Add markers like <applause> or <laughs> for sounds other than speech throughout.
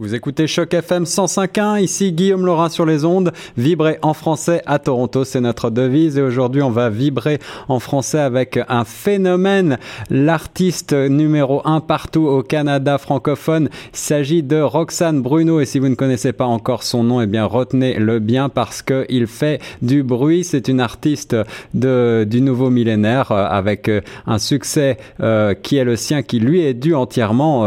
Vous écoutez Choc FM 105.1, ici Guillaume Laurin sur les ondes, vibrer en français à Toronto, c'est notre devise. Et aujourd'hui on va vibrer en français avec un phénomène, l'artiste numéro un partout au Canada francophone, il s'agit de Roxane Bruno. Et si vous ne connaissez pas encore son nom, eh bien retenez-le bien parce que il fait du bruit, c'est une artiste de, du nouveau millénaire euh, avec euh, un succès euh, qui est le sien, qui lui est dû entièrement,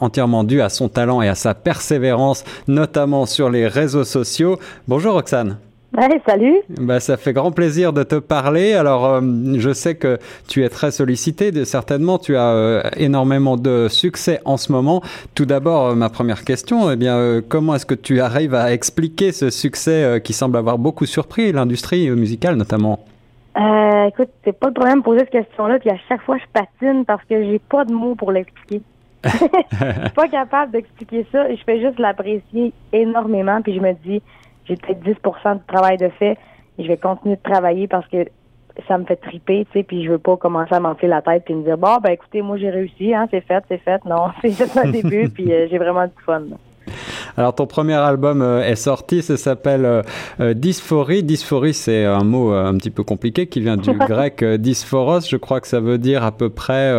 entièrement dû à son talent et à sa persévérance, notamment sur les réseaux sociaux. Bonjour Roxane. Ouais, salut. Bah, ça fait grand plaisir de te parler. Alors, euh, je sais que tu es très sollicité, de, certainement. Tu as euh, énormément de succès en ce moment. Tout d'abord, euh, ma première question, eh bien, comment est-ce que tu arrives à expliquer ce succès qui semble avoir beaucoup surpris l'industrie musicale, notamment? Écoute, c'est pas le problème de poser cette question-là. Puis à chaque fois, je patine parce que j'ai pas de mots pour l'expliquer. Je suis <laughs> pas capable d'expliquer ça je fais juste l'apprécier énormément. Puis je me dis, j'ai peut-être 10% de travail de fait et je vais continuer de travailler parce que ça me fait triper, tu sais, puis je veux pas commencer à m'enfler la tête puis me dire bon ben écoutez, moi j'ai réussi, hein, c'est fait, c'est fait. Non, <laughs> c'est juste un début <laughs> puis euh, j'ai vraiment du fun. Alors ton premier album euh, est sorti, ça s'appelle euh, euh, Dysphorie. Dysphorie, c'est un mot un petit peu compliqué qui vient du <laughs> grec dysphoros. Je crois que ça veut dire à peu près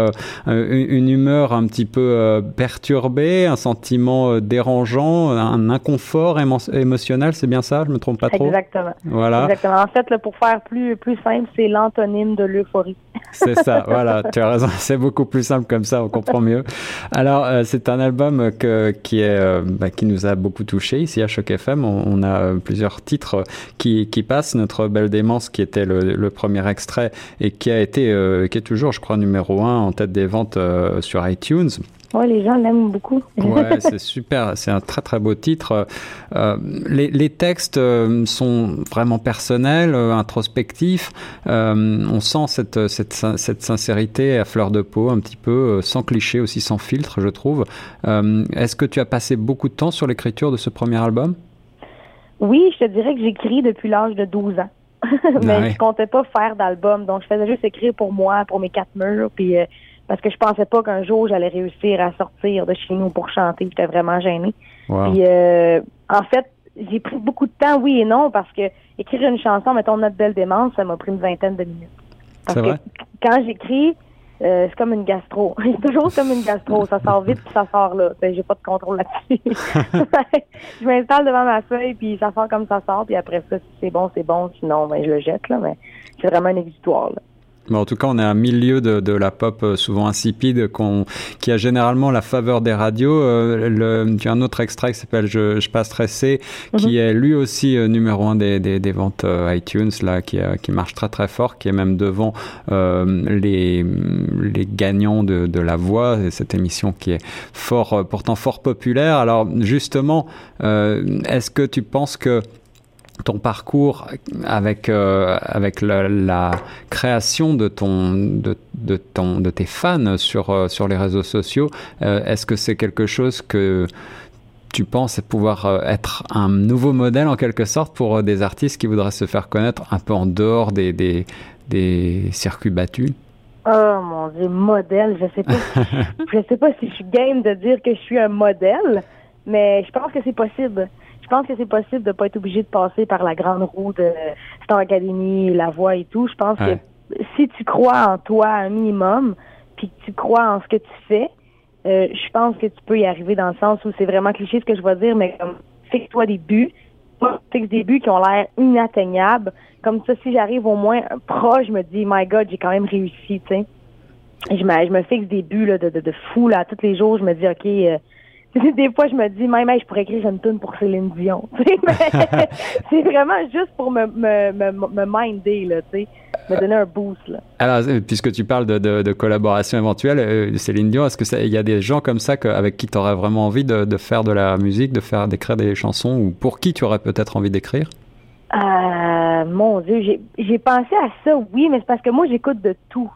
une humeur un petit peu perturbée, un sentiment dérangeant, un inconfort émotionnel. C'est bien ça? Je me trompe pas trop? Exactement. Voilà. Exactement. En fait, pour faire plus plus simple, c'est l'antonyme de l'euphorie. <laughs> C'est ça, voilà, tu as raison, c'est beaucoup plus simple comme ça, on comprend mieux. Alors, c'est un album que, qui, est, bah, qui nous a beaucoup touché ici à Choc FM. On, a euh, plusieurs titres qui, qui, passent. Notre Belle Démence, qui était le, premier extrait et qui a été, euh, qui est toujours, je crois, numéro un en tête des ventes euh, sur iTunes. Ouais, les gens l'aiment beaucoup. ouais, <laughs> c'est super. C'est un très très beau titre. Euh, les, les, textes euh, sont vraiment personnels, euh, introspectifs. Euh, on sent cette, cette, cette, sincérité à fleur de peau, un petit peu sans cliché, aussi sans filtre, je trouve. Est-ce que tu as passé beaucoup de temps sur l'écriture de ce premier album? Oui, je te dirais que j'écris depuis l'âge de 12 ans. <laughs> Mais je comptais pas faire d'album, donc je faisais juste écrire pour moi, pour mes quatre murs, puis parce que je pensais pas qu'un jour j'allais réussir à sortir de chez nous pour chanter. J'étais vraiment gênée. Puis euh, en fait, j'ai pris beaucoup de temps, oui et non, parce que écrire une chanson, mettons notre belle démence, ça m'a pris une vingtaine de minutes. Parce que quand j'écris, euh, c'est comme une gastro. <laughs> c'est toujours comme une gastro. Ça sort vite puis ça sort là. Ben, j'ai pas de contrôle là-dessus. <laughs> je m'installe devant ma feuille puis ça sort comme ça sort puis après ça, si c'est bon, c'est bon. Sinon, ben, je le jette là. Mais c'est vraiment un exutoire là. Mais en tout cas, on est à un milieu de, de la pop euh, souvent insipide qui a généralement la faveur des radios. Euh, le, tu as un autre extrait qui s'appelle Je, je passe stressé, qui mhm. est lui aussi euh, numéro un des, des, des ventes euh, iTunes, là, qui, qui marche très très fort, qui est même devant les, les gagnants de, de La Voix, cette émission qui est fort, pourtant fort populaire. Alors justement, est-ce que tu penses que ton parcours avec euh, avec la, la, création de ton de, de ton de tes fans sur euh, sur les réseaux sociaux euh, est-ce que c'est quelque chose que tu penses pouvoir être un nouveau modèle en quelque sorte pour des artistes qui voudraient se faire connaître un peu en dehors des des, des circuits battus? Oh mon dieu, modèle, je sais pas. <laughs> je sais pas si je suis game de dire que je suis un modèle, mais je pense que c'est possible je pense que c'est possible de pas être obligé de passer par la grande roue de Star Academy, la voix et tout. Je pense que si tu crois en toi un minimum, puis que tu crois en ce que tu fais, euh, je pense que tu peux y arriver dans le sens où c'est vraiment cliché ce que je vais dire, mais comme fixe-toi des buts, fixe des buts qui ont l'air inatteignables. Comme ça, si j'arrive au moins proche, je me dis, my God, j'ai quand même réussi, tu sais. Je me, je me fixe des buts là, de, de, de fou là, tous les jours. Je me dis, OK, euh, des fois, je me dis, même, je pourrais écrire une tune pour Céline Dion. <laughs> <laughs> c'est vraiment juste pour me, me, me, me minder, là, tu sais, me donner un boost. Là. Alors, euh, puisque tu parles de, de, de collaboration éventuelle, euh, Céline Dion, est-ce qu'il y a des gens comme ça que, avec qui tu aurais vraiment envie de, de, faire de la musique, de faire d'écrire des chansons, ou pour qui tu aurais peut-être envie d'écrire? Euh, mon Dieu, j'ai pensé à ça, oui, mais c'est parce que moi, j'écoute de tout.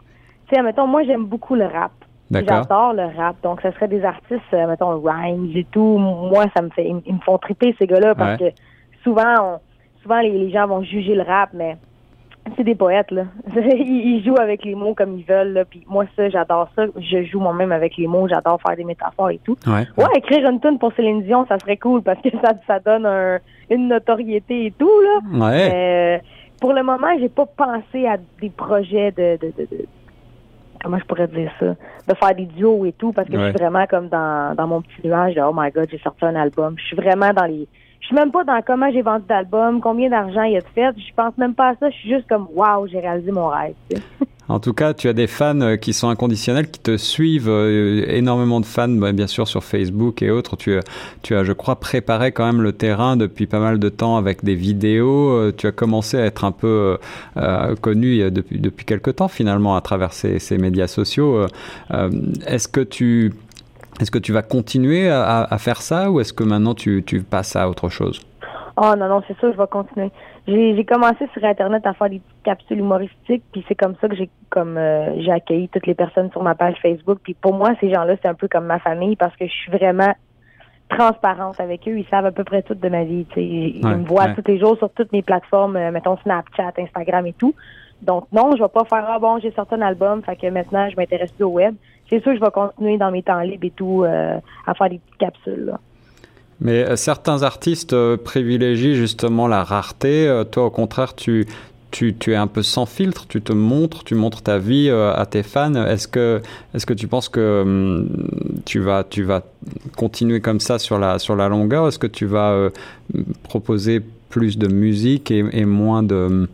Tu sais, mettons, moi, j'aime beaucoup le rap. J'adore le rap. Donc, ce serait des artistes, euh, mettons, Rhymes et tout. Moi, ça me fait, ils, me font triper, ces gars-là, parce que souvent, souvent, les, gens vont juger le rap, mais c'est des poètes là. <laughs> ils, jouent avec les mots comme ils veulent. Là. Puis moi ça, j'adore ça. Je joue moi-même avec les mots. J'adore faire des métaphores et tout. Ouais. Ouais, écrire une tune pour Céline Dion, ça serait cool parce que <laughs> ça, ça donne un, une notoriété et tout là. Ouais. Euh, pour le moment, j'ai pas pensé à des projets de, de, de, de- comment je pourrais dire ça, de faire des duos et tout parce que je suis vraiment comme dans, dans mon petit nuage de oh my god, j'ai sorti un album. Je suis vraiment dans les je suis même pas dans comment j'ai vendu d'albums, combien d'argent il y a de fait. Je pense même pas à ça. Je suis juste comme wow, j'ai réalisé mon rêve. En tout cas, tu as des fans euh, qui sont inconditionnels, qui te suivent, euh, énormément de fans, bah, bien sûr sur Facebook et autres. Tu, as- tu as, je crois, préparé quand même le terrain depuis pas mal de temps avec des vidéos. Euh, Tu as commencé à être un peu euh, euh, connu euh, depuis, depuis quelque temps finalement à travers ces, médias sociaux. Euh, euh, Est-ce que tu... Est-ce que tu vas continuer à faire ça ou est-ce que maintenant tu, tu passes à autre chose? Oh non, non, c'est ça, je vais continuer. J'ai j'ai commencé sur Internet à faire des petites capsules humoristiques, puis c'est comme ça que j'ai comme euh, j'ai accueilli toutes les personnes sur ma page Facebook. Puis pour moi, ces gens-là, c'est un peu comme ma famille parce que je suis vraiment transparente avec eux. Ils savent à peu près tout de ma vie. tu sais. Ils Ouais, me voient ouais. tous les jours sur toutes mes plateformes, euh, mettons Snapchat, Instagram et tout. Donc non, je vais pas faire ah bon, j'ai sorti un album, fait que maintenant je m'intéresse plus au web. C'est sûr, je vais continuer dans mes temps libres et tout euh, à faire des petites capsules. Là. Mais euh, certains artistes euh, privilégient justement la rareté. Euh, toi, au contraire, tu, tu, tu es un peu sans filtre. Tu te montres, tu montres ta vie euh, à tes fans. Est-ce que, est-ce que tu penses que hum, tu vas, tu vas continuer comme ça sur la, sur la longueur? Est-ce que tu vas euh, proposer plus de musique et, et moins de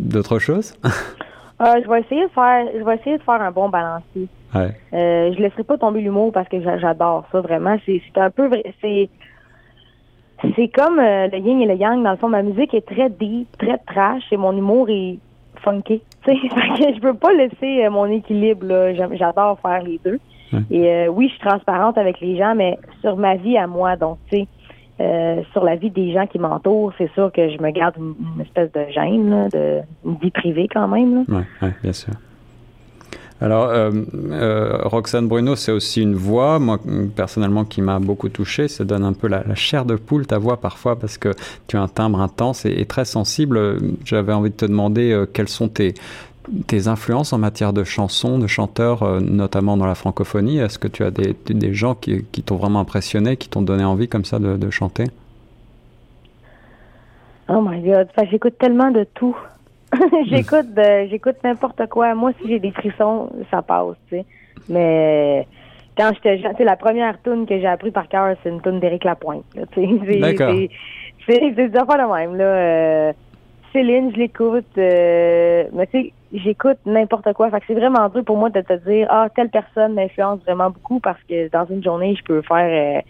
d'autres choses? <laughs> Euh, je vais essayer de faire, je vais essayer de faire un bon balancier. Ouais. Euh, je laisserai pas tomber l'humour parce que j'a- j'adore ça vraiment. C'est un peu vrai. C'est c'est comme euh, le yin et le yang. Dans le fond, ma musique est très deep, très trash et mon humour est funky. <laughs> Tu sais, fait que je peux pas laisser euh, mon équilibre. J'adore faire les deux. Ouais. Et oui, je suis transparente avec les gens, mais sur ma vie à moi. Donc, tu sais, euh, sur la vie des gens qui m'entourent, c'est sûr que je me garde une, espèce de gêne, de une vie privée quand même. Ouais, bien sûr. Alors, euh, euh, Roxane Bruno, c'est aussi une voix, moi personnellement, qui m'a beaucoup touché. Ça donne un peu la, chair de poule, ta voix parfois, parce que tu as un timbre intense et, très sensible. J'avais envie de te demander euh, quelles sont tes, tes influences en matière de chansons, de chanteurs, euh, notamment dans la francophonie? Est-ce que tu as des, des gens qui, qui t'ont vraiment impressionné, qui t'ont donné envie comme ça de, de chanter? Oh my god, j'écoute tellement de tout. <laughs> j'écoute de- j'écoute n'importe quoi. Moi, si j'ai des frissons, ça passe, tu sais. Mais quand j'étais jeune, tu sais, la première tune que j'ai appris par cœur, c'est une tune d'Éric Lapointe. D'accord. c'est- des affaires de même. Là. Euh, Céline, je l'écoute. euh, mais tu sais, j'écoute n'importe quoi. Fait c'est vraiment dur pour moi de te dire, ah, telle personne m'influence vraiment beaucoup parce que dans une journée, je peux faire euh,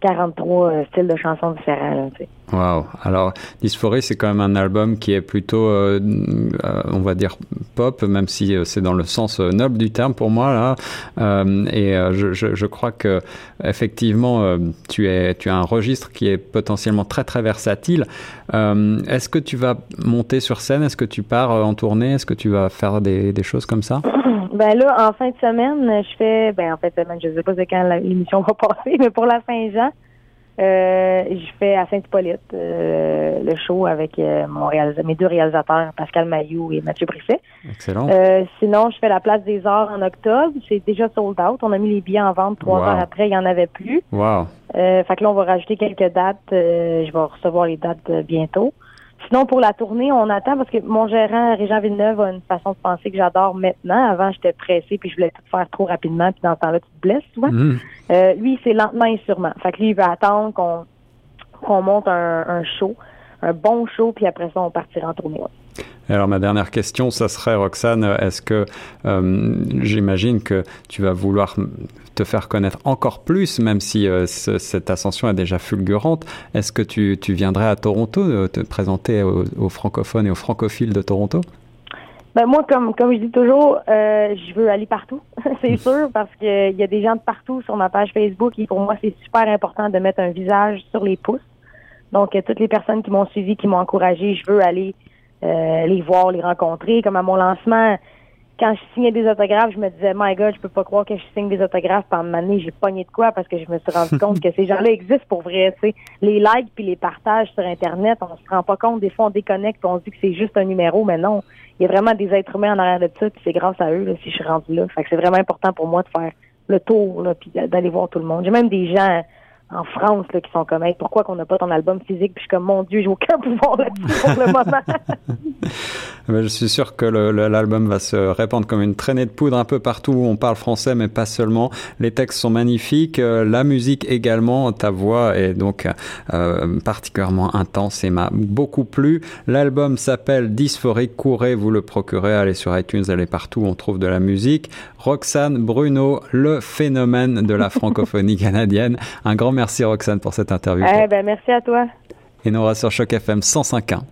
43 euh, styles de chansons différents. Là, tu sais. Waouh. Alors, Dysphorie, c'est quand même un album qui est plutôt, euh, euh, on va dire, pop, même si c'est dans le sens noble du terme pour moi là. Et je, je, je crois que effectivement, tu es, tu as un registre qui est potentiellement très très versatile. Est-ce que tu vas monter sur scène? Est-ce que tu pars en tournée? Est-ce que tu vas faire des, des choses comme ça? <clears throat> Ben là, en fin de semaine, je fais, ben en fin de semaine, je sais pas c'est quand l'émission va <laughs> passer, mais pour la Saint-Jean, euh, je fais à Saint-Hippolyte euh, le show avec euh, mon mes deux réalisateurs, Pascal Mailloux et Mathieu Brisset. Excellent. Euh, sinon, je fais la Place des Arts en octobre. C'est déjà sold out. On a mis les billets en vente trois Wow. heures après, il n'y en avait plus. Euh, fait que là, on va rajouter quelques dates. Je vais recevoir les dates bientôt. Sinon, pour la tournée, on attend parce que mon gérant, Régent Villeneuve, a une façon de penser que j'adore maintenant. Avant, j'étais pressée puis je voulais tout faire trop rapidement. Puis dans ce temps-là, tu te blesses souvent. Mhm. Euh, lui, c'est lentement et sûrement. Fait que lui, il veut attendre qu'on qu'on monte un, un show, un bon show, puis après ça, on partira en tournée. ouais. Alors ma dernière question, ça serait Roxane, est-ce que euh, j'imagine que tu vas vouloir te faire connaître encore plus, même si euh, ce- cette ascension est déjà fulgurante, est-ce que tu, tu viendrais à Toronto euh, te présenter aux, aux francophones et aux francophiles de Toronto? Ben moi, comme comme je dis toujours, euh, je veux aller partout, <laughs> c'est sûr, parce que il y a des gens de partout sur ma page Facebook et pour moi, c'est super important de mettre un visage sur les pouces. Donc, toutes les personnes qui m'ont suivi, qui m'ont encouragé, je veux aller les voir, les rencontrer. Comme à mon lancement, quand je signais des autographes, je me disais, my God, je peux pas croire que je signe des autographes. Pendant une année, j'ai pogné de quoi parce que je me suis rendu compte que ces gens-là existent pour vrai. Tu sais, les likes puis les partages sur Internet, on se rend pas compte. Des fois, on déconnecte, on se dit que c'est juste un numéro, mais non. Il y a vraiment des êtres humains en arrière de ça, puis c'est grâce à eux là, si je suis rendu là. Fait que c'est vraiment important pour moi de faire le tour, là, puis d'aller voir tout le monde. J'ai même des gens en France là, qui sont comme hey, pourquoi qu'on n'a pas ton album physique? Puis je suis comme mon dieu j'ai aucun pouvoir là-dessus pour le moment. <laughs> <laughs> Je suis sûr que l'album va se répandre comme une traînée de poudre un peu partout où on parle français mais pas seulement. Les textes sont magnifiques euh, la musique également. Ta voix est donc euh, particulièrement intense et m'a beaucoup plu. L'album s'appelle Dysphorique. Courez vous le procurez. Allez sur iTunes allez partout on trouve de la musique. Roxane Bruno le phénomène de la francophonie <laughs> canadienne. Un grand merci Roxane pour cette interview. Eh ben, merci à toi. Et nous sur Choc FM 105.1.